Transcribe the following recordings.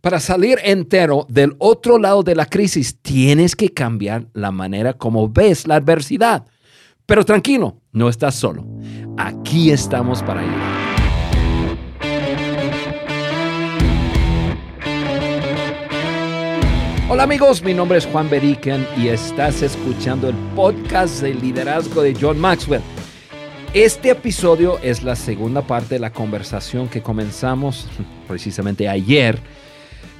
Para salir entero del otro lado de la crisis, tienes que cambiar la manera como ves la adversidad. Pero tranquilo, no estás solo. Aquí estamos para ayudar. Hola amigos, mi nombre es Juan Beriken y estás escuchando el podcast de liderazgo de John Maxwell. Este episodio es la segunda parte de la conversación que comenzamos precisamente ayer.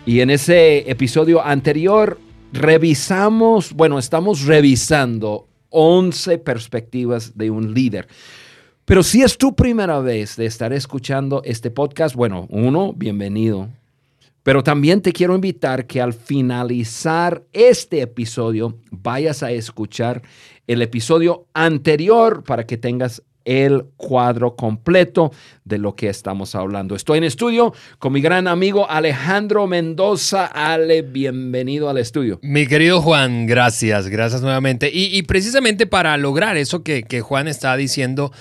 Y en ese episodio anterior revisamos, bueno, estamos revisando 11 perspectivas de un líder. Pero si es tu primera vez de estar escuchando este podcast, bueno, uno, bienvenido. Pero también te quiero invitar que al finalizar este episodio vayas a escuchar el episodio anterior para que tengas el cuadro completo de lo que estamos hablando. Estoy en estudio con mi gran amigo Alejandro Mendoza. Ale, bienvenido al estudio. Mi querido Juan, gracias, gracias nuevamente. Y, precisamente para lograr eso que, Juan está diciendo,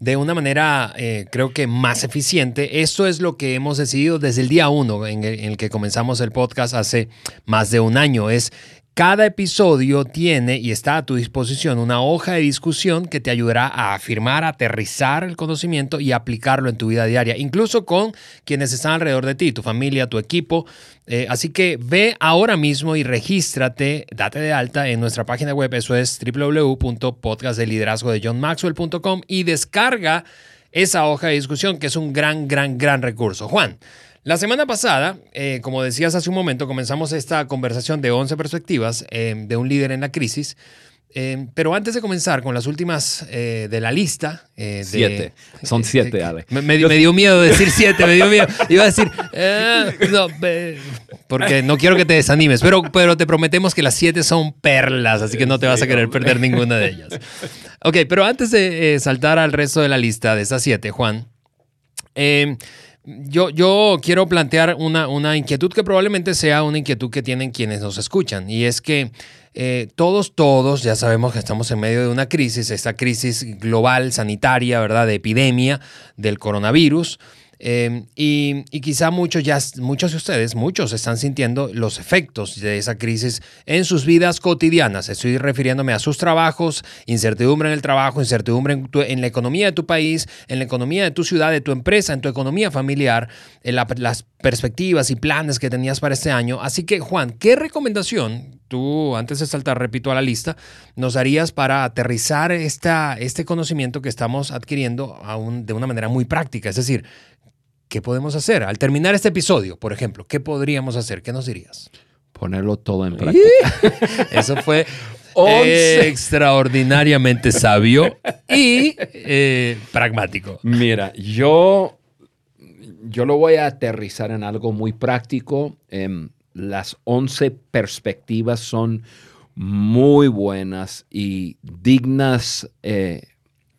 de una manera, eh, creo que más eficiente. Esto es lo que hemos decidido desde el día uno en el, que comenzamos el podcast hace más de un año. Es cada episodio tiene y está a tu disposición una hoja de discusión que te ayudará a afirmar, aterrizar el conocimiento y aplicarlo en tu vida diaria, incluso con quienes están alrededor de ti, tu familia, tu equipo. Eh, así que ve ahora mismo y regístrate, date de alta en nuestra página web, eso es www.podcastdeliderazgodejohnmaxwell.com y descarga esa hoja de discusión que es un gran, gran, gran recurso. Juan, la semana pasada, eh, como decías hace un momento, comenzamos esta conversación de 11 perspectivas eh, de un líder en la crisis. Eh, pero antes de comenzar con las últimas de la lista. siete. Son siete, Ale. Me, dio miedo decir siete, me dio miedo. Iba a decir, no, porque no quiero que te desanimes, pero, pero te prometemos que las siete son perlas, así que no te vas a querer perder ninguna de ellas. Ok, pero antes de saltar al resto de la lista de esas siete, Juan, yo, yo quiero plantear una, una, inquietud que probablemente sea una inquietud que tienen quienes nos escuchan, y es que eh, todos, todos ya sabemos que estamos en medio de una crisis, esta crisis global, sanitaria, ¿verdad?, de epidemia del coronavirus. Em, y, quizá muchos, ya, muchos de ustedes, muchos están sintiendo los efectos de esa crisis en sus vidas cotidianas. Estoy refiriéndome a sus trabajos, incertidumbre en el trabajo, incertidumbre en, la economía de tu país, en la economía de tu ciudad, de tu empresa, en tu economía familiar, en las perspectivas y planes que tenías para este año. Así que, Juan, ¿qué recomendación tú, antes de saltar, repito, a la lista, nos darías para aterrizar esta, este conocimiento que estamos adquiriendo de una manera muy práctica? Es decir, ¿qué podemos hacer? Al terminar este episodio, por ejemplo, ¿qué podríamos hacer? ¿Qué nos dirías? Ponerlo todo en práctica. Eso fue extraordinariamente sabio y eh, pragmático. Mira, yo, yo lo voy a aterrizar en algo muy práctico. Em, las 11 perspectivas son muy buenas y dignas eh,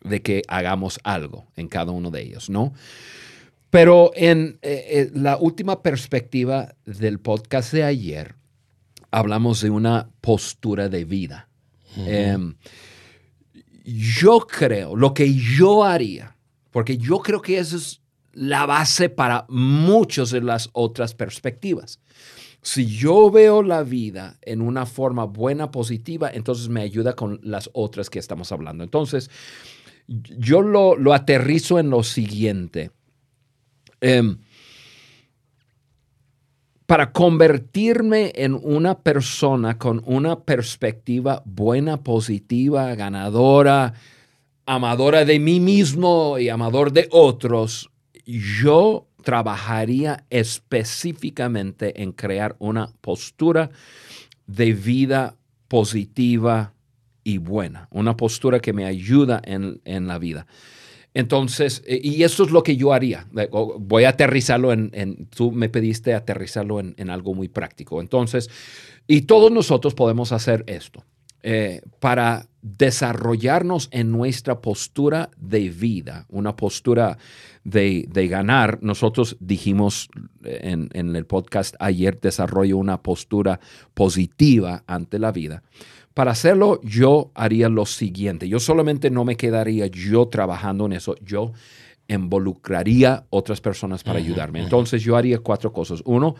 de que hagamos algo en cada uno de ellos, ¿no? Pero en eh, eh, la última perspectiva del podcast de ayer, hablamos de una postura de vida. Em, yo creo, lo que yo haría, porque yo creo que esa es la base para muchas de las otras perspectivas. Si yo veo la vida en una forma buena, positiva, entonces me ayuda con las otras que estamos hablando. Entonces, yo lo, lo aterrizo en lo siguiente. Em, para convertirme en una persona con una perspectiva buena, positiva, ganadora, amadora de mí mismo y amador de otros, yo trabajaría específicamente en crear una postura de vida positiva y buena, una postura que me ayuda en, en la vida. Entonces, eh, y eso es lo que yo haría. Voy a aterrizarlo en, tú me pediste aterrizarlo en, algo muy práctico. Entonces, y todos nosotros podemos hacer esto. Eh, para desarrollarnos en nuestra postura de vida, una postura de, ganar. Nosotros dijimos en, en, el podcast ayer, desarrollo una postura positiva ante la vida. Para hacerlo, yo haría lo siguiente. Yo solamente no me quedaría yo trabajando en eso. Yo involucraría otras personas para ayudarme. Entonces yo haría cuatro cosas. Uno,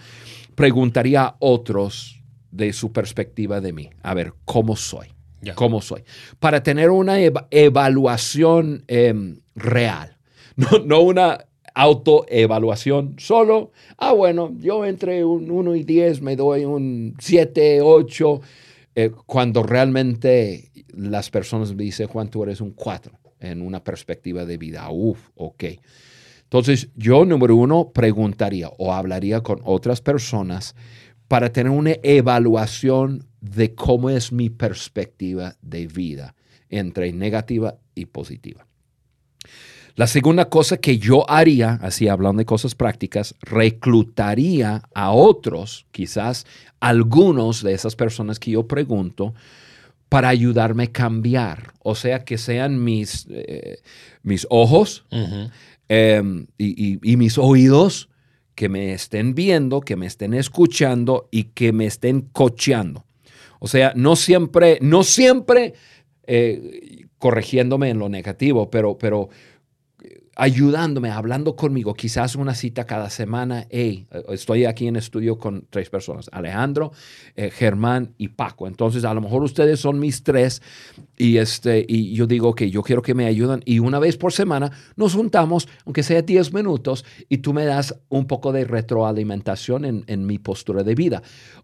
preguntaría a otros de su perspectiva de mí. A ver, ¿cómo soy? ¿Cómo soy? Para tener una evaluación em, real. No, no una autoevaluación solo. Ah, bueno, yo entre un 1 y 10 me doy un 7, 8, eh, cuando realmente las personas me dicen, Juan, tú eres un 4 en una perspectiva de vida. Uf, ok. Entonces, yo, número uno, preguntaría o hablaría con otras personas para tener una evaluación de cómo es mi perspectiva de vida entre negativa y positiva. La segunda cosa que yo haría, así hablando de cosas prácticas, reclutaría a otros, quizás algunos de esas personas que yo pregunto, para ayudarme a cambiar. O sea, que sean mis, eh, mis ojos em, y, mis oídos que me estén viendo, que me estén escuchando y que me estén cocheando. O sea, no siempre, no siempre eh, corrigiéndome en lo negativo, pero, pero ayudándome, hablando conmigo, quizás una cita cada semana. Hey, estoy aquí en estudio con tres personas, Alejandro, eh, Germán y Paco. Entonces, a lo mejor ustedes son mis tres y, este, y yo digo que yo quiero que me ayuden y una vez por semana nos juntamos, aunque sea 10 minutos, y tú me das un poco de retroalimentación en, en mi postura de vida.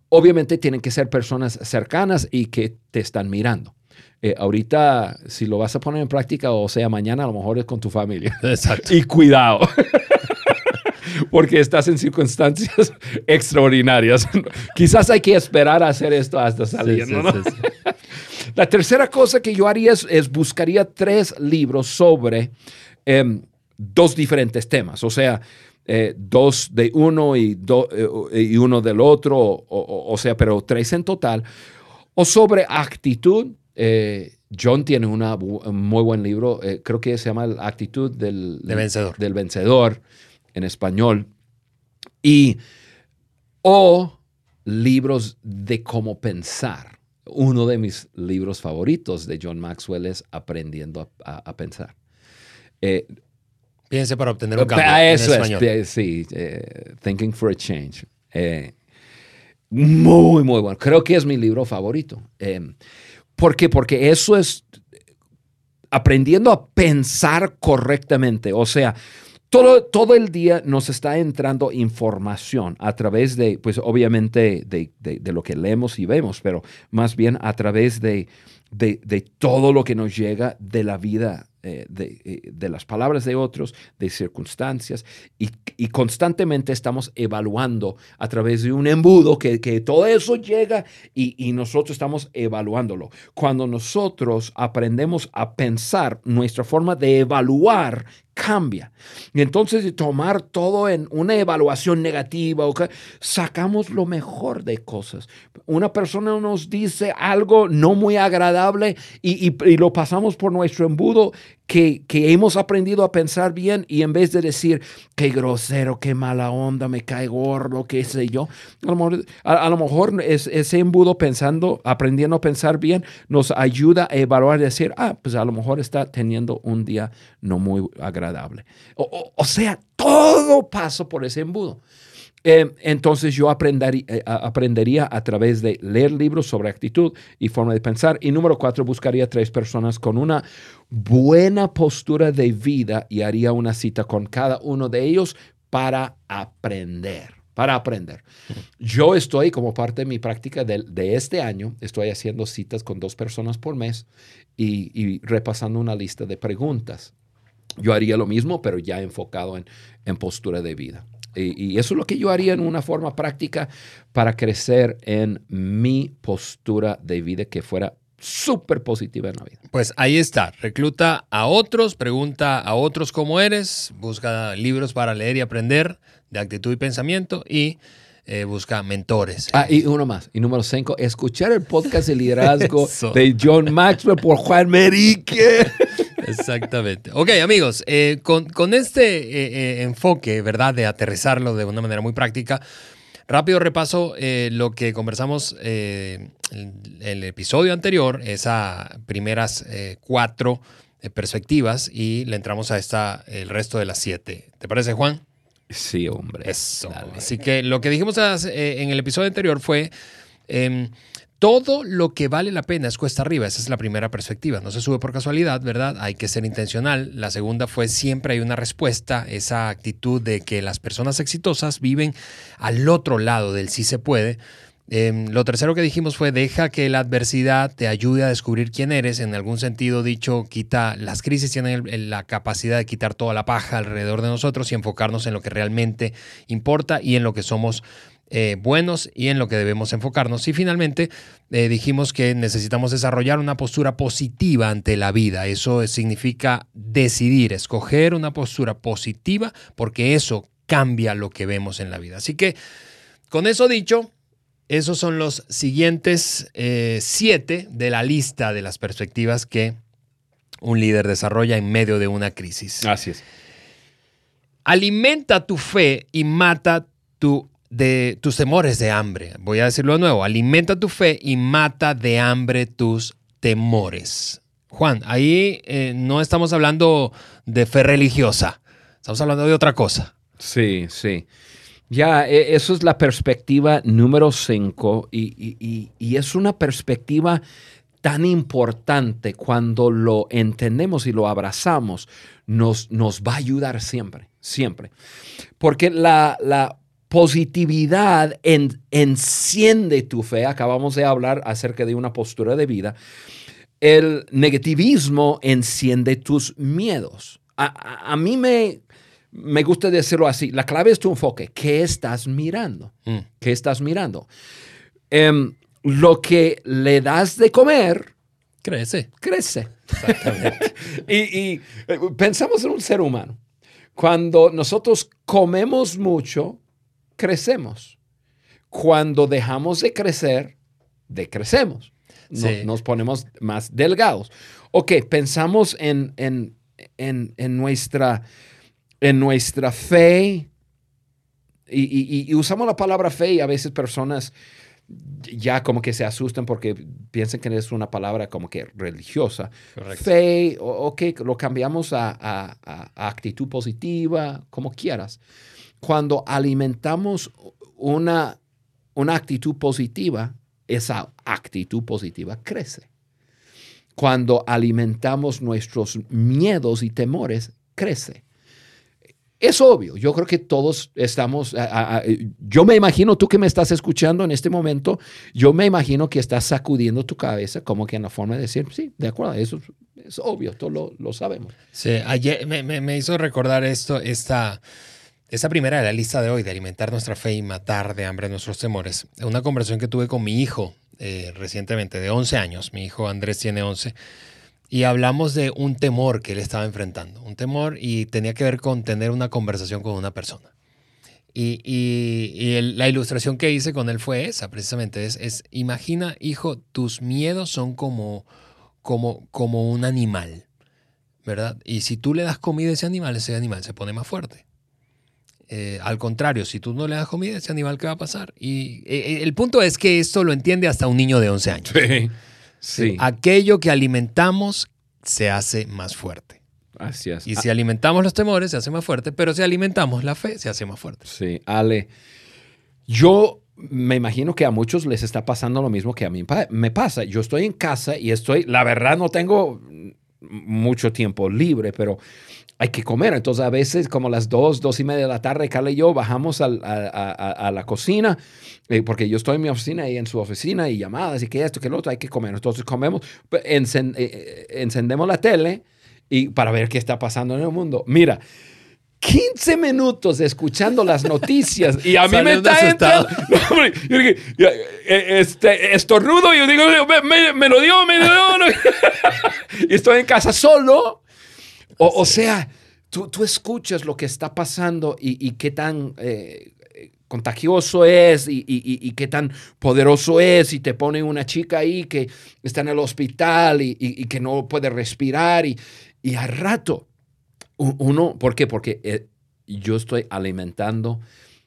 Obviamente tienen que ser personas cercanas y que te están mirando. Eh, ahorita, si lo vas a poner en práctica, o sea, mañana a lo mejor es con tu familia. Exacto. Y cuidado. Porque estás en circunstancias extraordinarias. Quizás hay que esperar a hacer esto hasta salir. La tercera cosa que yo haría es, buscaría tres libros sobre em, dos diferentes temas. O sea, eh, dos de uno y, eh, y uno del otro, o, sea, pero tres en total. O sobre actitud, eh, John tiene una, un muy buen libro, eh, creo que se llama La actitud del, vencedor. del vencedor en español. Y o libros de cómo pensar. Uno de mis libros favoritos de John Maxwell es Aprendiendo a, pensar. Eh, Piense para obtener un cambio. Eso es, sí, Thinking for a Change. muy, muy bueno. Creo que es mi libro favorito. ¿Por qué? Porque eso es aprendiendo a pensar correctamente. O sea, todo, todo el día nos está entrando información a través de, pues obviamente de, de, lo que leemos y vemos, pero más bien a través de, de todo lo que nos llega de la vida eh, eh, de, las palabras de otros, de circunstancias, y, constantemente estamos evaluando a través de un embudo que, todo eso llega y, y, nosotros estamos evaluándolo. Cuando nosotros aprendemos a pensar, nuestra forma de evaluar cambia. Y entonces tomar todo en una evaluación negativa, sacamos lo mejor de cosas. Una persona nos dice algo no muy agradable y, y, lo pasamos por nuestro embudo que, que, hemos aprendido a pensar bien y en vez de decir, qué grosero, qué mala onda, me cae gordo, qué sé yo, a lo mejor, a, lo mejor es, ese embudo pensando, aprendiendo a pensar bien, nos ayuda a evaluar y decir, ah, pues a lo mejor está teniendo un día no muy agradable. O, sea, todo paso por ese embudo. Eh, entonces yo eh, aprendería a través de leer libros sobre actitud y forma de pensar. Y número cuatro, buscaría tres personas con una buena postura de vida y haría una cita con cada uno de ellos para aprender. Para aprender. Yo estoy, como parte de mi práctica de, este año, estoy haciendo citas con dos personas por mes y repasando una lista de preguntas. Yo haría lo mismo, pero ya enfocado en, postura de vida. Y, eso es lo que yo haría en una forma práctica para crecer en mi postura de vida que fuera súper positiva en la vida. Pues ahí está, recluta a otros, pregunta a otros cómo eres, busca libros para leer y aprender de actitud y pensamiento y eh, busca mentores. Ah, y uno más. Y número cinco, escuchar el podcast de liderazgo de John Maxwell por Juan Merique. Exactamente. Ok, amigos, eh, con, este eh, enfoque, ¿verdad? De aterrizarlo de una manera muy práctica, rápido repaso lo que conversamos en el episodio anterior, esas primeras cuatro eh, perspectivas y le entramos a esta, el resto de las siete. ¿Te parece, Juan? Sí, hombre. Eso. Así que lo que dijimos eh, en el episodio anterior fue... Todo lo que vale la pena es cuesta arriba. Esa es la primera perspectiva. No se sube por casualidad, ¿verdad? Hay que ser intencional. La segunda fue siempre hay una respuesta, esa actitud de que las personas exitosas viven al otro lado del sí se puede. Em, lo tercero que dijimos fue deja que la adversidad te ayude a descubrir quién eres. En algún sentido dicho, quita las crisis tienen la capacidad de quitar toda la paja alrededor de nosotros y enfocarnos en lo que realmente importa y en lo que somos eh, buenos y en lo que debemos enfocarnos. Y finalmente eh, dijimos que necesitamos desarrollar una postura positiva ante la vida. Eso significa decidir, escoger una postura positiva porque eso cambia lo que vemos en la vida. Así que, con eso dicho, esos son los siguientes eh, siete de la lista de las perspectivas que un líder desarrolla en medio de una crisis. Así es. Alimenta tu fe y mata tu de tus temores de hambre. Voy a decirlo de nuevo, alimenta tu fe y mata de hambre tus temores. Juan, ahí eh, no estamos hablando de fe religiosa, estamos hablando de otra cosa. Sí, sí. Ya, e, eso es la perspectiva número 5 y, es una perspectiva tan importante cuando lo entendemos y lo abrazamos, nos, nos va a ayudar siempre, siempre. Porque la, la positividad enciende tu fe. Acabamos de hablar acerca de una postura de vida. El negativismo enciende tus miedos. A, mí me, me gusta decirlo así. La clave es tu enfoque. ¿Qué estás mirando? Mm. ¿Qué estás mirando? Em, lo que le das de comer. Crece. Crece. y, y eh, pensamos en un ser humano. Cuando nosotros comemos mucho, crecemos. Cuando dejamos de crecer, decrecemos. Nos, ponemos más delgados. Ok, pensamos en, en, en, nuestra, en nuestra fe y, usamos la palabra fe y a veces personas ya como que se asustan porque piensan que es una palabra como que religiosa. Fe, ok, lo cambiamos a, actitud positiva, como quieras cuando alimentamos una, una actitud positiva, esa actitud positiva crece. Cuando alimentamos nuestros miedos y temores, crece. Es obvio, yo creo que todos estamos, yo me imagino, tú que me estás escuchando en este momento, yo me imagino que estás sacudiendo tu cabeza como que en la forma de decir, sí, de acuerdo, eso es, obvio, todos lo, sabemos. Sí, ayer me, me hizo recordar esto, esta... Esa primera de la lista de hoy, de alimentar nuestra fe y matar de hambre nuestros temores, una conversación que tuve con mi hijo eh, recientemente, de 11 años, mi hijo Andrés tiene 11, y hablamos de un temor que él estaba enfrentando, un temor y tenía que ver con tener una conversación con una persona. Y, la ilustración que hice con él fue esa, precisamente, es, es, imagina, hijo, tus miedos son como, como, como un animal, ¿verdad? Y si tú le das comida a ese animal, ese animal se pone más fuerte. Eh, al contrario, si tú no le das comida a ese animal, ¿qué va a pasar? Y eh, eh, el punto es que esto lo entiende hasta un niño de 11 años. Sí. Aquello que alimentamos se hace más fuerte. Así es. Y si alimentamos los temores, se hace más fuerte, pero si alimentamos la fe, se hace más fuerte. Sí, Ale. Yo me imagino que a muchos les está pasando lo mismo que a mí me pasa. Yo estoy en casa y estoy, la verdad no tengo mucho tiempo libre, pero hay que comer. Entonces a veces como las dos, dos y media de la tarde, Carla y yo bajamos a, la cocina, eh, porque yo estoy en mi oficina y en su oficina y llamadas y que esto, que lo otro, hay que comer. Entonces comemos, pues, eh, eh, encendemos la tele y para ver qué está pasando en el mundo. Mira. 15 minutos escuchando las noticias y a mí me está entrando, este, estornudo y yo digo, me, lo dio, me lo dio. y estoy en casa solo o, sea, tú, tú, escuchas lo que está pasando y, qué tan eh, contagioso es y, qué tan poderoso es y te pone una chica ahí que está en el hospital y, que no puede respirar y, y al rato uno, ¿por qué? Porque eh, yo estoy alimentando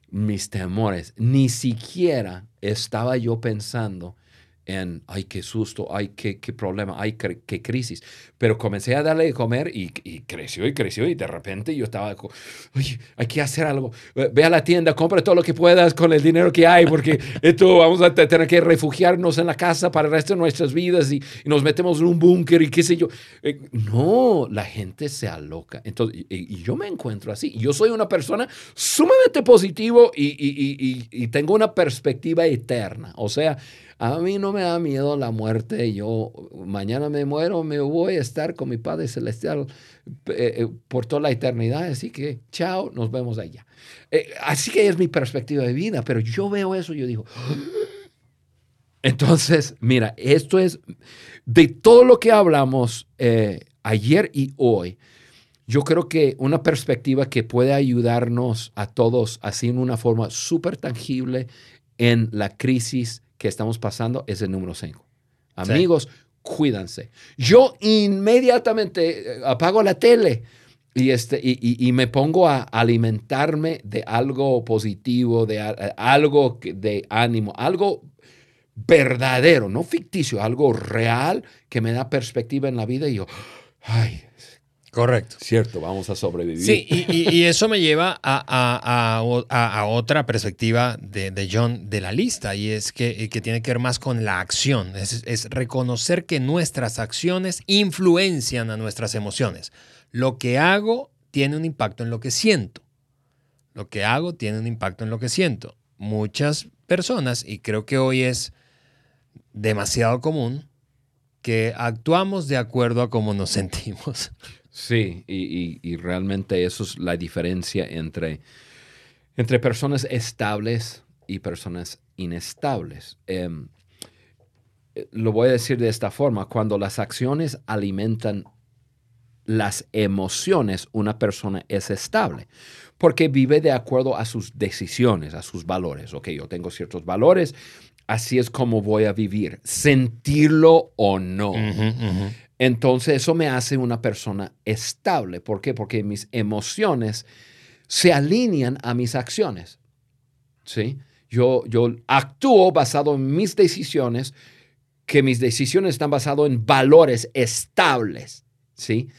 mis temores. Ni siquiera estaba yo pensando en, ay, qué susto, ay, qué, qué problema, ay, qué, qué, crisis. Pero comencé a darle de comer y, y, creció y creció y de repente yo estaba, oye, hay que hacer algo. Ve a la tienda, compra todo lo que puedas con el dinero que hay porque esto vamos a tener que refugiarnos en la casa para el resto de nuestras vidas y, y nos metemos en un búnker y qué sé yo. Eh, no, la gente se aloca. Entonces, y, yo me encuentro así. Yo soy una persona sumamente positivo y, y tengo una perspectiva eterna. O sea, a mí no me da miedo la muerte. Yo mañana me muero, me voy a estar con mi Padre Celestial eh, eh, por toda la eternidad. Así que, chao, nos vemos allá. Eh, así que es mi perspectiva de vida, pero yo veo eso y yo digo... Entonces, mira, esto es de todo lo que hablamos ayer y hoy. Yo creo que una perspectiva que puede ayudarnos a todos así en una forma súper tangible en la crisis que estamos pasando es el número 5. Amigos, cuídense. Yo inmediatamente eh, apago la tele y, este, y, me pongo a alimentarme de algo positivo, de algo de ánimo, algo verdadero, no ficticio, algo real que me da perspectiva en la vida y yo, ay, Correcto. Cierto, vamos a sobrevivir. Sí, y, eso me lleva a, otra perspectiva de, John de la lista, y es que, tiene que ver más con la acción. Es, reconocer que nuestras acciones influencian a nuestras emociones. Lo que hago tiene un impacto en lo que siento. Lo que hago tiene un impacto en lo que siento. Muchas personas, y creo que hoy es demasiado común, que actuamos de acuerdo a cómo nos sentimos. Sí, y, realmente eso es la diferencia entre, entre personas estables y personas inestables. Em, eh, lo voy a decir de esta forma, cuando las acciones alimentan las emociones, una persona es estable, porque vive de acuerdo a sus decisiones, a sus valores. Ok, yo tengo ciertos valores, así es como voy a vivir, sentirlo o no. Entonces eso me hace una persona estable. ¿Por qué? Porque mis emociones se alinean a mis acciones. ¿Sí? Yo, yo actúo basado en mis decisiones, que mis decisiones están basadas en valores estables. ¿Sí?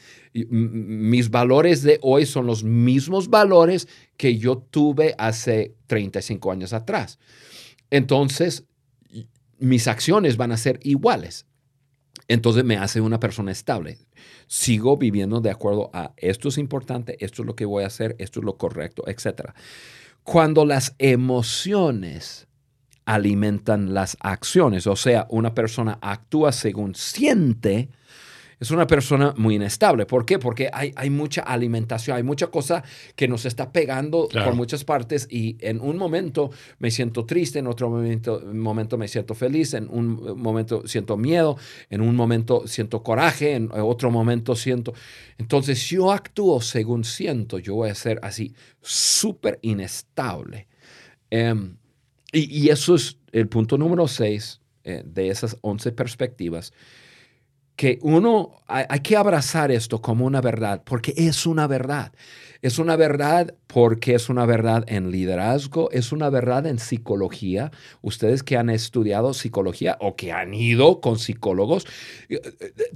mis valores de hoy son los mismos valores que yo tuve hace 35 años atrás. Entonces, mis acciones van a ser iguales entonces me hace una persona estable. Sigo viviendo de acuerdo a esto es importante, esto es lo que voy a hacer, esto es lo correcto, etc. Cuando las emociones alimentan las acciones, o sea, una persona actúa según siente, es una persona muy inestable. ¿Por qué? Porque hay, hay mucha alimentación, hay mucha cosa que nos está pegando por muchas partes y en un momento me siento triste, en otro momento, momento me siento feliz, en un momento siento miedo, en un momento siento coraje, en otro momento siento... Entonces, si yo actúo según siento, yo voy a ser así súper inestable. Em, y, eso es el punto número seis eh, de esas once perspectivas que uno, hay, que abrazar esto como una verdad, porque es una verdad. Es una verdad porque es una verdad en liderazgo, es una verdad en psicología. Ustedes que han estudiado psicología o que han ido con psicólogos, eh,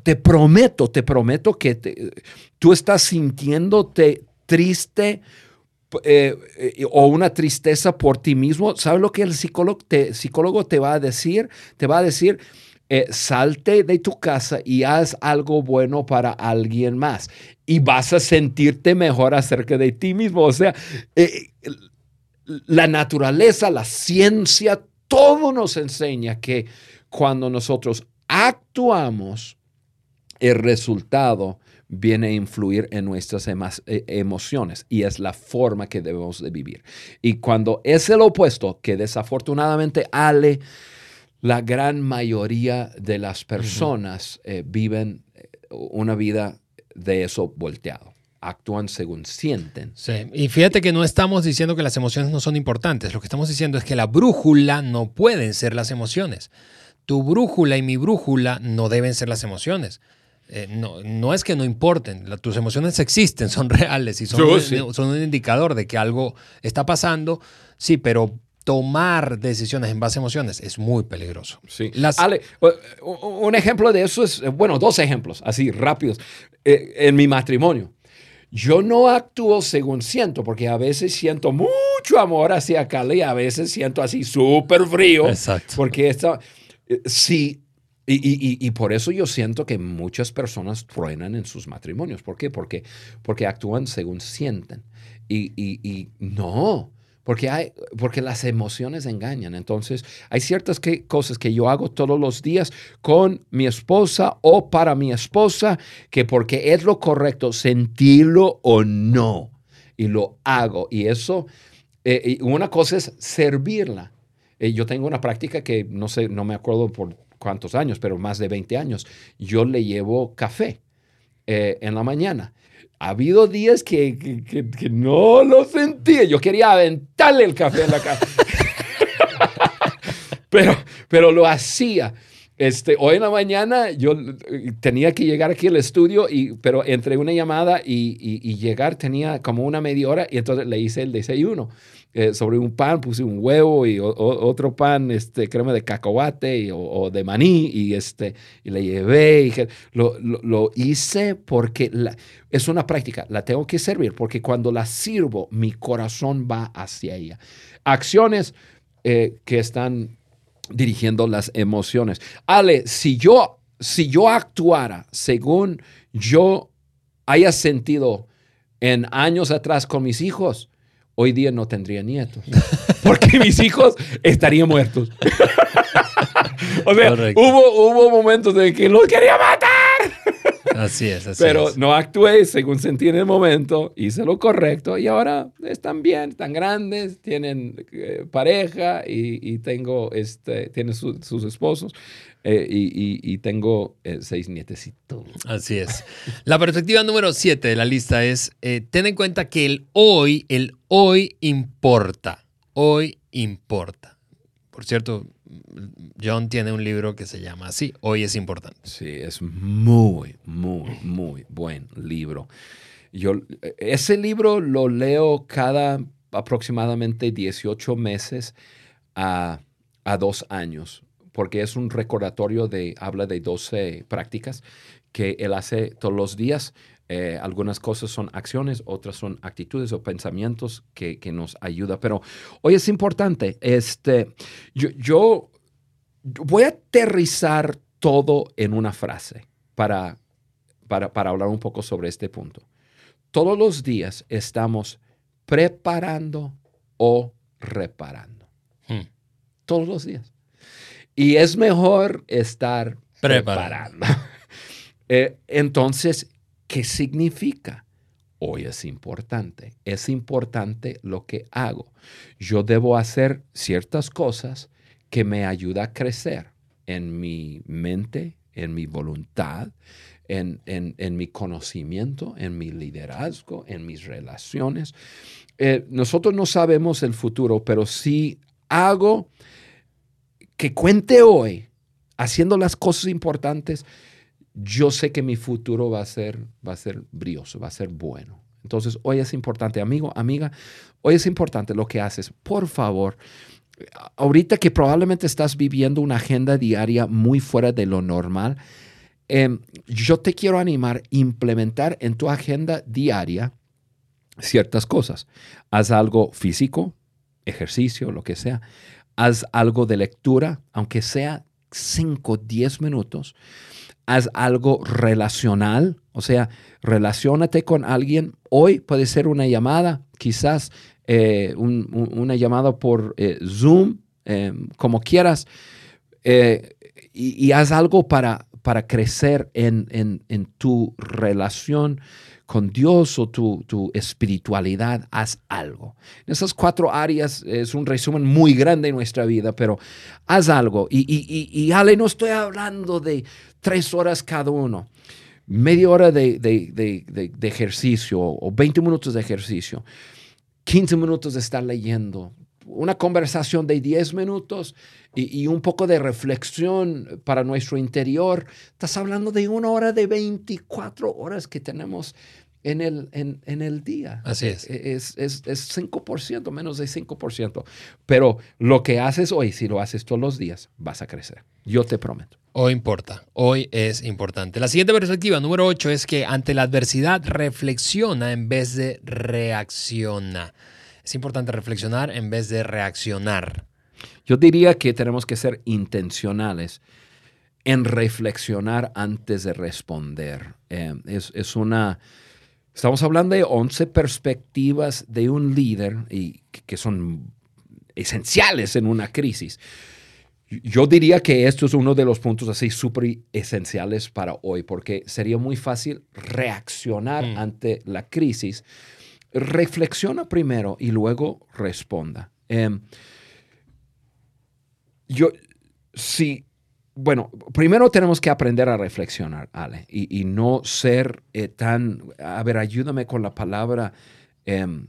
te prometo, te prometo que tú estás sintiéndote triste eh, eh, o una tristeza por ti mismo. ¿Sabes lo que el psicólogo te, psicólogo te va a decir? Te va a decir, eh, salte de tu casa y haz algo bueno para alguien más y vas a sentirte mejor acerca de ti mismo. O sea, eh, la naturaleza, la ciencia, todo nos enseña que cuando nosotros actuamos, el resultado viene a influir en nuestras eh, emociones y es la forma que debemos de vivir. Y cuando es el opuesto, que desafortunadamente Ale la gran mayoría de las personas eh, viven eh, una vida de eso volteado. Actúan según sienten. Sí, y fíjate que no estamos diciendo que las emociones no son importantes. Lo que estamos diciendo es que la brújula no pueden ser las emociones. Tu brújula y mi brújula no deben ser las emociones. Eh, no, no, es que no importen, tus emociones existen, son reales y son, son un indicador de que algo está pasando, sí, pero tomar decisiones en base a emociones es muy peligroso. Sí. Ale, un ejemplo de eso es, bueno, dos ejemplos así rápidos. Eh, en mi matrimonio, yo no actúo según siento, porque a veces siento mucho amor hacia Cali, a veces siento así súper frío. Exacto. Porque esto, eh, sí, y, y, y, por eso yo siento que muchas personas truenan en sus matrimonios. ¿Por qué? Porque, porque actúan según sienten. Y, y no, porque, hay, porque las emociones engañan. Entonces, hay ciertas que, cosas que yo hago todos los días con mi esposa o para mi esposa, que porque es lo correcto, sentirlo o no. Y lo hago. Y eso, eh, una cosa es servirla. Eh, yo tengo una práctica que no sé, no me acuerdo por cuántos años, pero más de 20 años. Yo le llevo café eh, en la mañana ha habido días que, que, no lo sentía. Yo quería aventarle el café en la cara. pero, pero lo hacía. Este, hoy en la mañana yo tenía que llegar aquí al estudio, y, pero entre una llamada y, y llegar tenía como una media hora y entonces le hice el desayuno. Eh, sobre un pan puse un huevo y otro pan, este, crema de cacahuate o, de maní y, este, y le llevé. Y lo, lo, hice porque es una práctica, la tengo que servir porque cuando la sirvo, mi corazón va hacia ella. Acciones eh, que están dirigiendo las emociones. Ale, si yo, si yo actuara según yo haya sentido en años atrás con mis hijos, hoy día no tendría nietos. Porque mis hijos estarían muertos. o sea, hubo, hubo momentos de que los quería matar. Así es, así Pero no actué según sentí en el momento, hice lo correcto y ahora están bien, están grandes, tienen eh, pareja y, tengo, este, tienen sus esposos. Eh, y, tengo eh, seis nietecitos. Así es. La perspectiva número siete de la lista es, eh, ten en cuenta que el hoy, el hoy importa. Hoy importa. Por cierto, John tiene un libro que se llama así, Hoy es importante. Sí, es muy, muy, muy buen libro. Yo, ese libro lo leo cada aproximadamente 18 meses a, a dos años porque es un recordatorio de, habla de 12 prácticas que él hace todos los días. Eh, algunas cosas son acciones, otras son actitudes o pensamientos que, nos ayuda. Pero hoy es importante, este, yo, yo, voy a aterrizar todo en una frase para, para, para hablar un poco sobre este punto. Todos los días estamos preparando o reparando. Hmm. Todos los días. Y es mejor estar preparando. Eh, entonces, ¿qué significa? Hoy es importante. Es importante lo que hago. Yo debo hacer ciertas cosas que me ayudan a crecer en mi mente, en mi voluntad, en, mi conocimiento, en mi liderazgo, en mis relaciones. Eh, nosotros no sabemos el futuro, pero si hago que cuente hoy haciendo las cosas importantes, yo sé que mi futuro va a ser, va a ser brioso, va a ser bueno. Entonces, hoy es importante, amigo, amiga, hoy es importante lo que haces. Por favor, ahorita que probablemente estás viviendo una agenda diaria muy fuera de lo normal, em, yo te quiero animar a implementar en tu agenda diaria ciertas cosas. Haz algo físico, ejercicio, lo que sea haz algo de lectura, aunque sea 5, 10 minutos. Haz algo relacional, o sea, relacionate con alguien. Hoy puede ser una llamada, quizás eh, una llamada por eh, Zoom, em, como quieras, eh, y, haz algo para, para crecer en, en tu relación con Dios o tu, espiritualidad, haz algo. En esas cuatro áreas es un resumen muy grande de nuestra vida, pero haz algo. Y, Ale, no estoy hablando de tres horas cada uno, media hora de, de, ejercicio o 20 minutos de ejercicio, 15 minutos de estar leyendo, una conversación de 10 minutos y, y, un poco de reflexión para nuestro interior. Estás hablando de una hora de 24 horas que tenemos en el, en, en el día. Así es. Eh, Es, es, es 5%, menos de 5%. Pero lo que haces hoy, si lo haces todos los días, vas a crecer. Yo te prometo. Hoy importa, hoy es importante. La siguiente perspectiva, número 8, es que ante la adversidad reflexiona en vez de reacciona. Es importante reflexionar en vez de reaccionar. Yo diría que tenemos que ser intencionales en reflexionar antes de responder. Eh, es, es una... Estamos hablando de 11 perspectivas de un líder y que- que son esenciales en una crisis. Yo diría que esto es uno de los puntos así súper esenciales para hoy, porque sería muy fácil reaccionar Mm. ante la crisis. Reflexiona primero y luego responda. Em, yo, sí, bueno, primero tenemos que aprender a reflexionar, Ale, y, y no ser eh, tan, a ver, ayúdame con la palabra em,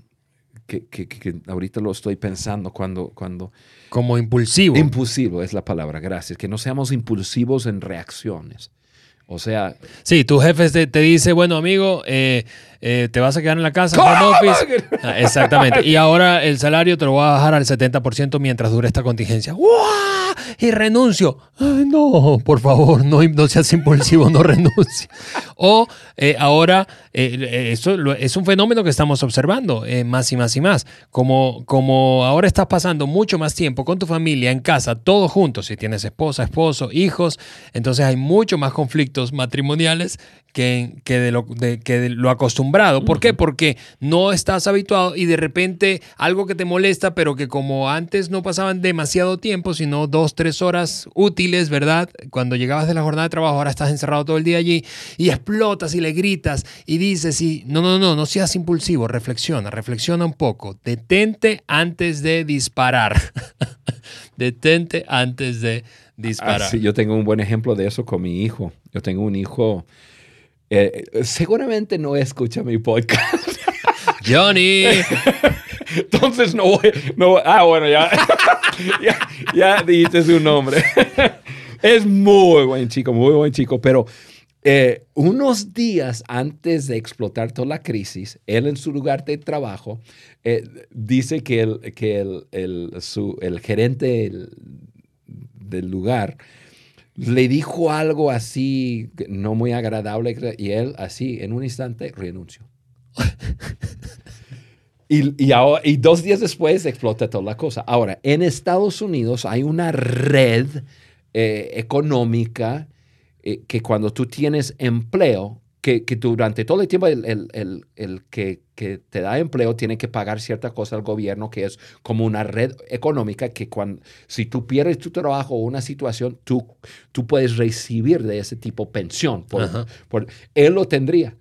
que, que- que- que ahorita lo estoy pensando cuando, cuando, Como impulsivo. impulsivo es la palabra, gracias, que no seamos impulsivos en reacciones. O sea, Sí, tu jefe te, te dice, bueno, amigo, eh, eh, te vas a quedar en la casa, home office. Ah, exactamente. Y ahora el salario te lo voy a bajar al 70% mientras dure esta contingencia. ¡Guau! Y renuncio. Ay, no, por favor, no, no seas impulsivo, no renuncie. O eh, ahora, eh, eh, eso es un fenómeno que estamos observando más y más y más. Como, como ahora estás pasando mucho más tiempo con tu familia en casa, todos juntos, si tienes esposa, esposo, hijos, entonces hay mucho más conflictos matrimoniales que, que de, lo, de- que de lo acostumbrado. ¿Por qué? Porque no estás habituado y de repente algo que te molesta, pero que como antes no pasaban demasiado tiempo, sino dos, tres horas útiles, ¿verdad? Cuando llegabas de la jornada de trabajo, ahora estás encerrado todo el día allí y explotas y le gritas y dices, y, no, no, no, no seas impulsivo, reflexiona, reflexiona un poco, detente antes de disparar. detente antes de disparar. Ah, sí, yo tengo un buen ejemplo de eso con mi hijo. Yo tengo un hijo, eh, seguramente no escucha mi podcast. Johnny. Entonces no voy, no voy- ah, bueno, ya, ya, ya dijiste su nombre. es muy buen chico, muy buen chico, pero eh, unos días antes de explotar toda la crisis, él en su lugar de trabajo eh, dice que, el, que el, el- su- el gerente del- del lugar le dijo algo así no muy agradable y él así en un instante renunció. Y, y dos días después explota toda la cosa. Ahora, en Estados Unidos hay una red eh, económica eh, que cuando tú tienes empleo, que, que durante todo el tiempo el, el- el- el que, que te da empleo tiene que pagar cierta cosa al gobierno, que es como una red económica que cuando, si tú pierdes tu trabajo o una situación, tú, tú puedes recibir de ese tipo pensión. Por, por- él lo tendría.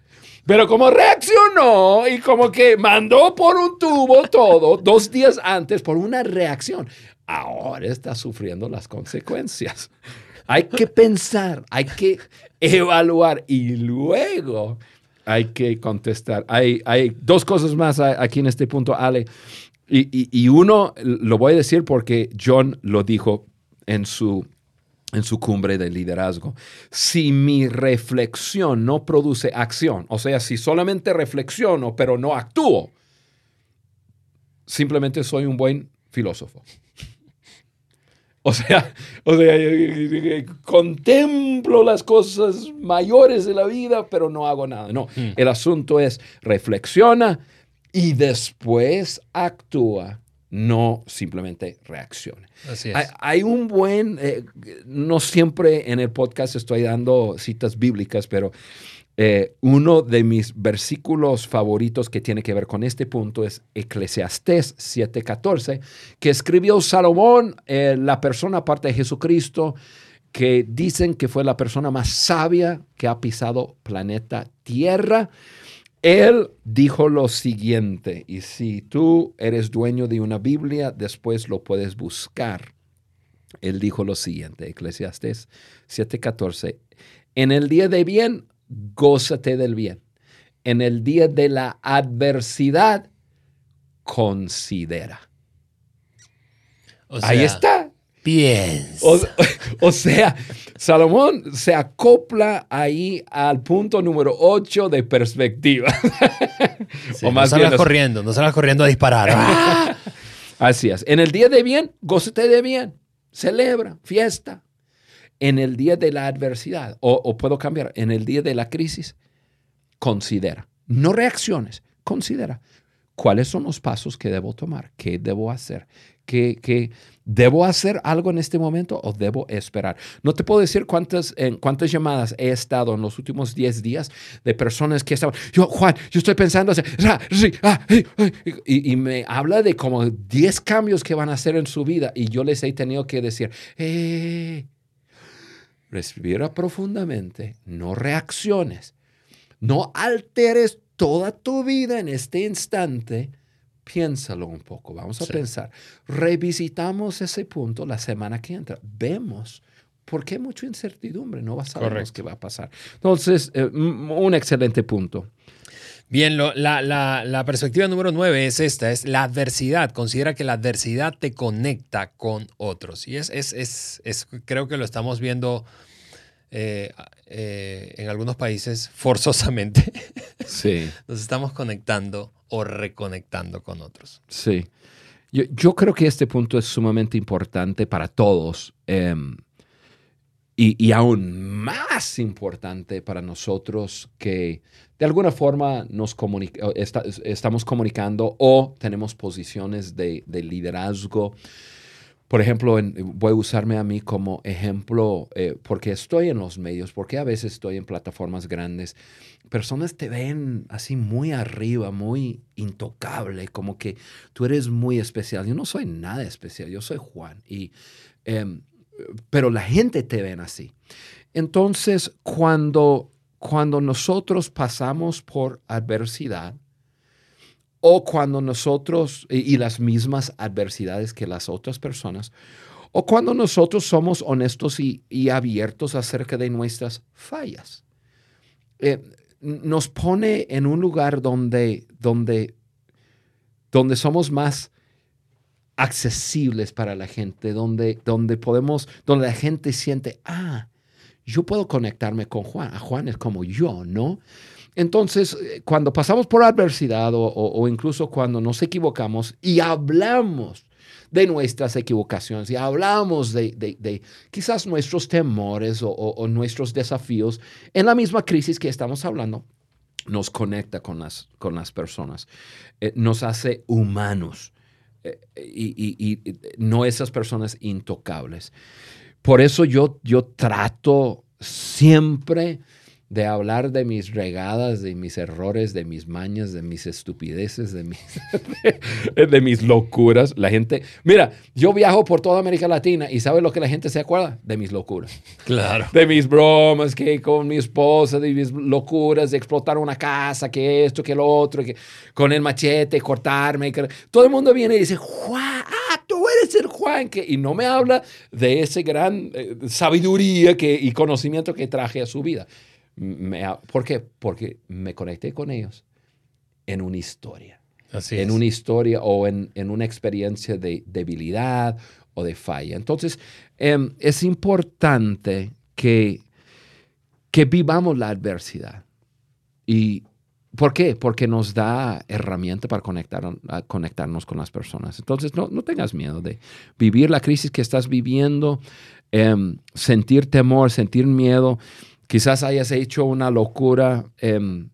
Pero como reaccionó y como que mandó por un tubo todo dos días antes por una reacción, ahora está sufriendo las consecuencias. Hay que pensar, hay que evaluar y luego hay que contestar. Hay, dos cosas más aquí en este punto, Ale. Y, y- y uno lo voy a decir porque John lo dijo en su en su cumbre de liderazgo. Si mi reflexión no produce acción, o sea, si solamente reflexiono pero no actúo, simplemente soy un buen filósofo. O sea, o sea, contemplo las cosas mayores de la vida, pero no hago nada. No, Mm. el asunto es reflexiona y después actúa, no simplemente reacciona. Así es. Hay, hay un buen, eh, no siempre en el podcast estoy dando citas bíblicas, pero eh, uno de mis versículos favoritos que tiene que ver con este punto es Eclesiastés 7:14, que escribió Salomón, eh, la persona aparte de Jesucristo, que dicen que fue la persona más sabia que ha pisado planeta Tierra. Él dijo lo siguiente, y si tú eres dueño de una Biblia, después lo puedes buscar. Él dijo lo siguiente, Eclesiastés 7:14, en el día de bien, gózate del bien. En el día de la adversidad, considera. O Ahí está. piensa. O, o sea, Salomón se acopla ahí al punto número 8 de perspectiva. Sí, no salgas corriendo, no salgas corriendo a disparar. Así es. En el día de bien, gózate de bien. Celebra, fiesta. En el día de la adversidad, o, o puedo cambiar, en el día de la crisis, considera. No reacciones, considera. ¿Cuáles son los pasos que debo tomar? ¿Qué debo hacer? ¿Qué, qué debo hacer algo en este momento o debo esperar? No te puedo decir cuántas, en cuántas llamadas he estado en los últimos 10 días de personas que estaban, yo, Juan, yo estoy pensando, ah, y, y, me habla de como 10 cambios que van a hacer en su vida y yo les he tenido que decir, eh, respira profundamente, no reacciones, no alteres toda tu vida en este instante, piénsalo un poco, vamos a pensar. Revisitamos ese punto la semana que entra. Vemos por qué mucha incertidumbre, no sabemos qué va a pasar. Entonces, eh, un excelente punto. Bien, la, la, perspectiva número nueve es esta, es la adversidad. Considera que la adversidad te conecta con otros. Y es, es, es, es creo que lo estamos viendo eh, eh, en algunos países forzosamente. Sí. Nos estamos conectando o reconectando con otros. Sí. Yo, yo creo que este punto es sumamente importante para todos em, y, y, aún más importante para nosotros que de alguna forma nos estamos comunicando o tenemos posiciones de, de liderazgo por ejemplo, voy a usarme a mí como ejemplo eh, porque estoy en los medios, porque a veces estoy en plataformas grandes. Personas te ven así muy arriba, muy intocable, como que tú eres muy especial. Yo no soy nada especial, yo soy Juan. Y, em, pero la gente te ven así. Entonces, cuando, cuando nosotros pasamos por adversidad, o cuando nosotros, y, las mismas adversidades que las otras personas, o cuando nosotros somos honestos y, abiertos acerca de nuestras fallas. Eh, nos pone en un lugar donde, donde, donde somos más accesibles para la gente, donde, donde podemos, donde la gente siente, ah, yo puedo conectarme con Juan, a Juan es como yo, ¿no? Entonces, eh, cuando pasamos por adversidad o, incluso cuando nos equivocamos y hablamos de nuestras equivocaciones y hablamos de, quizás nuestros temores o, nuestros desafíos en la misma crisis que estamos hablando, nos conecta con las, con las personas, eh, nos hace humanos eh, y, no esas personas intocables. Por eso yo, yo trato siempre de hablar de mis regadas, de mis errores, de mis mañas, de mis estupideces, de mis, de, mis locuras. La gente, mira, yo viajo por toda América Latina y ¿sabes lo que la gente se acuerda? De mis locuras. Claro. De mis bromas, que con mi esposa, de mis locuras, de explotar una casa, que esto, que lo otro, que con el machete, cortarme. todo el mundo viene y dice, Juan, ah, tú eres el Juan, que, y no me habla de ese gran eh, sabiduría que, y conocimiento que traje a su vida. ¿Por qué? Porque me conecté con ellos en una historia. Así en una historia o en, una experiencia de debilidad o de falla. Entonces, em, es importante que, que vivamos la adversidad. ¿Y por qué? Porque nos da herramienta para conectar, conectarnos con las personas. Entonces, no, no, tengas miedo de vivir la crisis que estás viviendo, em, sentir temor, sentir miedo. Quizás hayas hecho una locura. Em,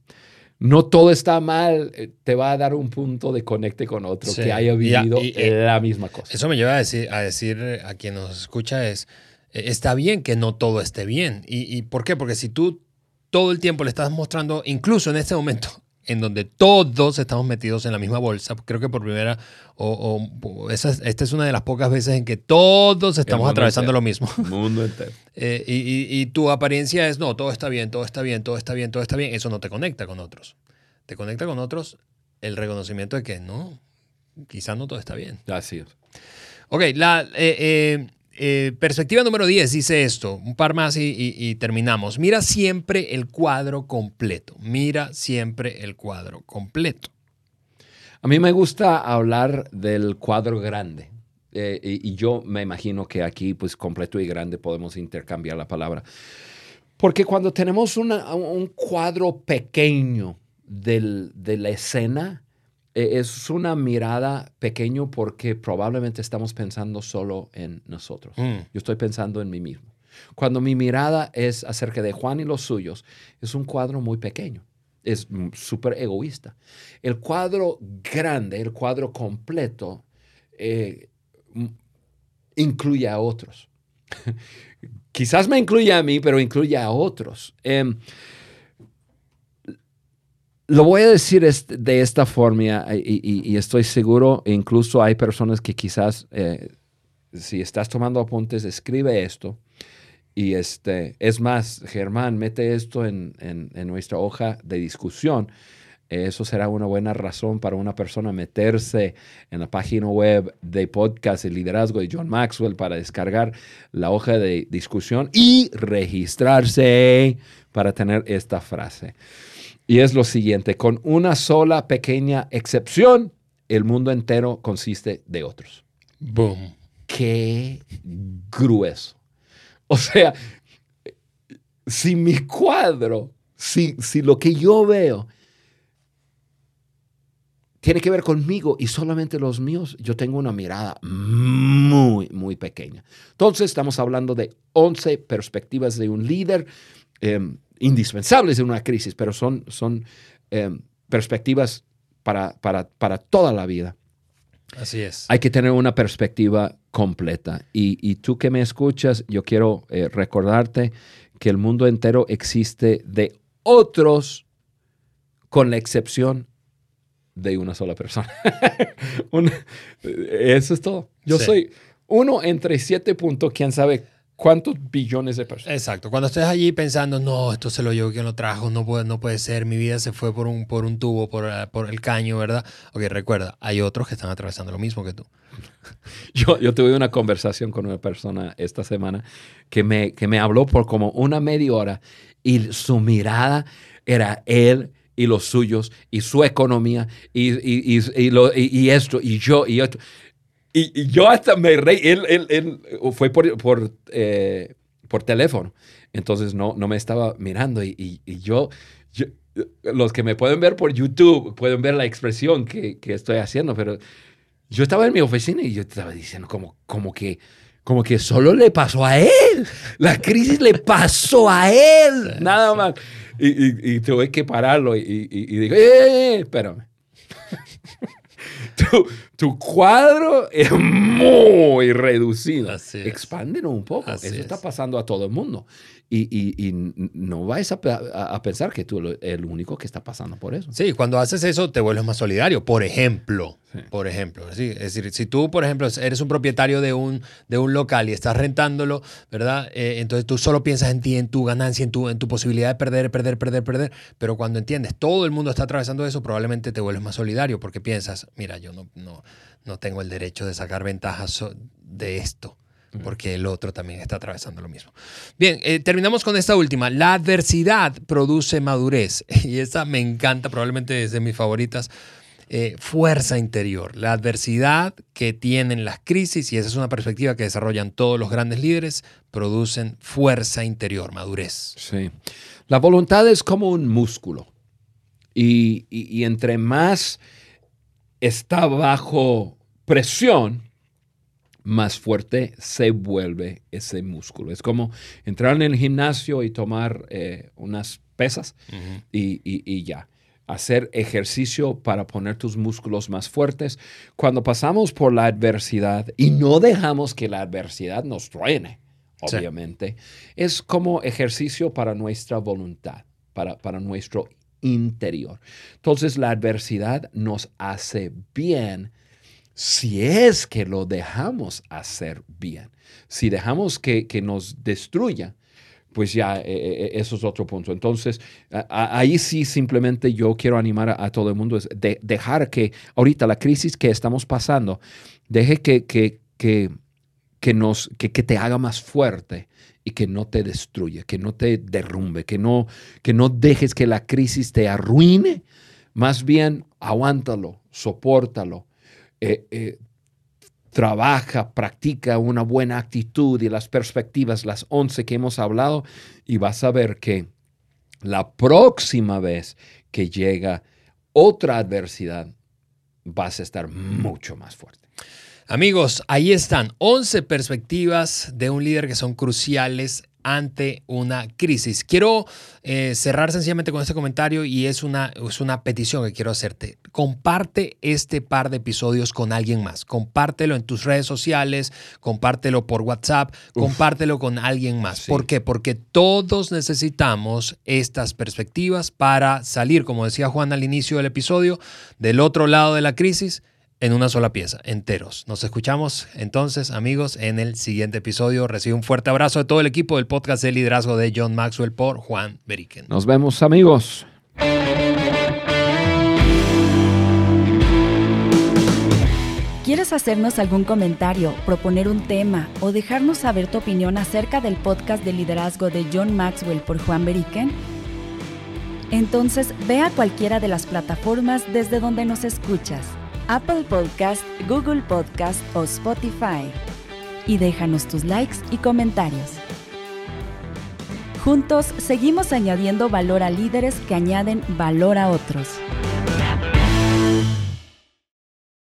no todo está mal, eh, te va a dar un punto de conecte con otro que haya vivido la misma cosa. Eso me lleva a decir, a decir a quien nos escucha es, eh, está bien que no todo esté bien. ¿Y, ¿Y por qué? Porque si tú todo el tiempo le estás mostrando, incluso en este momento, en donde todos estamos metidos en la misma bolsa. Creo que por primera, o, esta es una de las pocas veces en que todos estamos atravesando lo mismo. Mundo entero. Eh, y, tu apariencia es, no, todo está bien, todo está bien, todo está bien, todo está bien. Eso no te conecta con otros. Te conecta con otros el reconocimiento de que no, quizás no todo está bien. Así es. Ok, la, eh, eh, eh, perspectiva número 10 dice esto, un par más y, terminamos. Mira siempre el cuadro completo, mira siempre el cuadro completo. A mí me gusta hablar del cuadro grande. eh, y, yo me imagino que aquí, pues completo y grande, podemos intercambiar la palabra. Porque cuando tenemos un cuadro pequeño del- de la escena, es una mirada pequeño porque probablemente estamos pensando solo en nosotros. Mm. Yo estoy pensando en mí mismo. Cuando mi mirada es acerca de Juan y los suyos, es un cuadro muy pequeño. Es súper egoísta. El cuadro grande, el cuadro completo, eh, incluye a otros. Quizás me incluye a mí, pero incluye a otros. Em, lo voy a decir de esta forma y, estoy seguro, incluso hay personas que quizás, eh, si estás tomando apuntes, escribe esto. Y este, es más, Germán, mete esto en, en- en nuestra hoja de discusión. Eso será una buena razón para una persona meterse en la página web de podcast El Liderazgo de John Maxwell para descargar la hoja de discusión y registrarse para tener esta frase. Y es lo siguiente, con una sola pequeña excepción, el mundo entero consiste de otros. Boom. Qué grueso. O sea, si mi cuadro, si, si lo que yo veo tiene que ver conmigo y solamente los míos, yo tengo una mirada muy, muy pequeña. Entonces, estamos hablando de 11 perspectivas de un líder eh, indispensables en una crisis, pero son, son eh, perspectivas para, para, para toda la vida. Así es. Hay que tener una perspectiva completa. Y, y tú que me escuchas, yo quiero eh, recordarte que el mundo entero existe de otros con la excepción de una sola persona. Un- eso es todo. Yo Sí. soy uno entre siete puntos, quién sabe cuántos billones de personas. Exacto. Cuando estés allí pensando, no, esto se lo llevó quien lo trajo, no puede, no puede ser, mi vida se fue por un, por un tubo, por, eh, por el caño, ¿verdad? Ok, recuerda, hay otros que están atravesando lo mismo que tú. Yo, yo tuve una conversación con una persona esta semana que me, que me habló por como una media hora y su mirada era él y los suyos y su economía y, y, y- y lo- esto y yo y esto. Y, y yo hasta me reí. Él, él- él fue por, por, eh, por teléfono. Entonces no, no me estaba mirando y, y- y yo, yo- Los que me pueden ver por YouTube pueden ver la expresión que, que estoy haciendo, pero yo estaba en mi oficina y yo estaba diciendo como, como que como que solo le pasó a él. La crisis le pasó a él. Nada más. Y, tuve que pararlo y, y, y digo, ¡eh! Espérame. Tu, tu cuadro es muy reducido. Así es. Expándelo un poco. Así Eso es. está pasando a todo el mundo. Y, y, y no vais a, pe- a- a pensar que tú eres el único que está pasando por eso. Sí, cuando haces eso te vuelves más solidario. Por ejemplo, Sí. por ejemplo, sí, es decir, si tú, por ejemplo, eres un propietario de un, de un local y estás rentándolo, ¿verdad? Eh, entonces tú solo piensas en ti, en tu ganancia, en tu, en tu posibilidad de perder, perder, perder, perder. Pero cuando entiendes, todo el mundo está atravesando eso, probablemente te vuelves más solidario porque piensas, mira, yo no, no, no tengo el derecho de sacar ventajas de esto. Porque el otro también está atravesando lo mismo. Bien, eh, terminamos con esta última. La adversidad produce madurez. Y esta me encanta, probablemente es de mis favoritas. Eh, fuerza interior. La adversidad que tienen las crisis, y esa es una perspectiva que desarrollan todos los grandes líderes, producen fuerza interior, madurez. Sí. La voluntad es como un músculo. Y- y entre más está bajo presión, más fuerte se vuelve ese músculo. Es como entrar en el gimnasio y tomar eh, unas pesas y, y- y ya. Hacer ejercicio para poner tus músculos más fuertes. Cuando pasamos por la adversidad y no dejamos que la adversidad nos truene, Sí. obviamente, es como ejercicio para nuestra voluntad, para, para nuestro interior. Entonces la adversidad nos hace bien si es que lo dejamos hacer bien. Si dejamos que, que nos destruya, pues ya eh, eh, eso es otro punto. Entonces, ahí sí simplemente yo quiero animar a, todo el mundo, es de- dejar que ahorita la crisis que estamos pasando, deje que, que, que, que nos, que, te haga más fuerte y que no te destruya, que no te derrumbe, que no, que no dejes que la crisis te arruine. Más bien, aguántalo, sopórtalo, eh, eh, trabaja, practica una buena actitud y las perspectivas, las 11 que hemos hablado, y vas a ver que la próxima vez que llega otra adversidad, vas a estar mucho más fuerte. Amigos, ahí están 11 perspectivas de un líder que son cruciales ante una crisis. Quiero eh, cerrar sencillamente con este comentario y es una, es una petición que quiero hacerte. Comparte este par de episodios con alguien más. Compártelo en tus redes sociales, compártelo por WhatsApp, compártelo con alguien más. ¿Por qué? Porque todos necesitamos estas perspectivas para salir, como decía Juan al inicio del episodio, del otro lado de la crisis en una sola pieza, enteros. Nos escuchamos entonces, amigos, en el siguiente episodio. Recibe un fuerte abrazo de todo el equipo del podcast de liderazgo de John Maxwell por Juan Beriken. Nos vemos, amigos. ¿Quieres hacernos algún comentario, proponer un tema o dejarnos saber tu opinión acerca del podcast de liderazgo de John Maxwell por Juan Beriken? Entonces ve a cualquiera de las plataformas desde donde nos escuchas Apple Podcast, Google Podcast o Spotify. Y déjanos tus likes y comentarios. Juntos seguimos añadiendo valor a líderes que añaden valor a otros.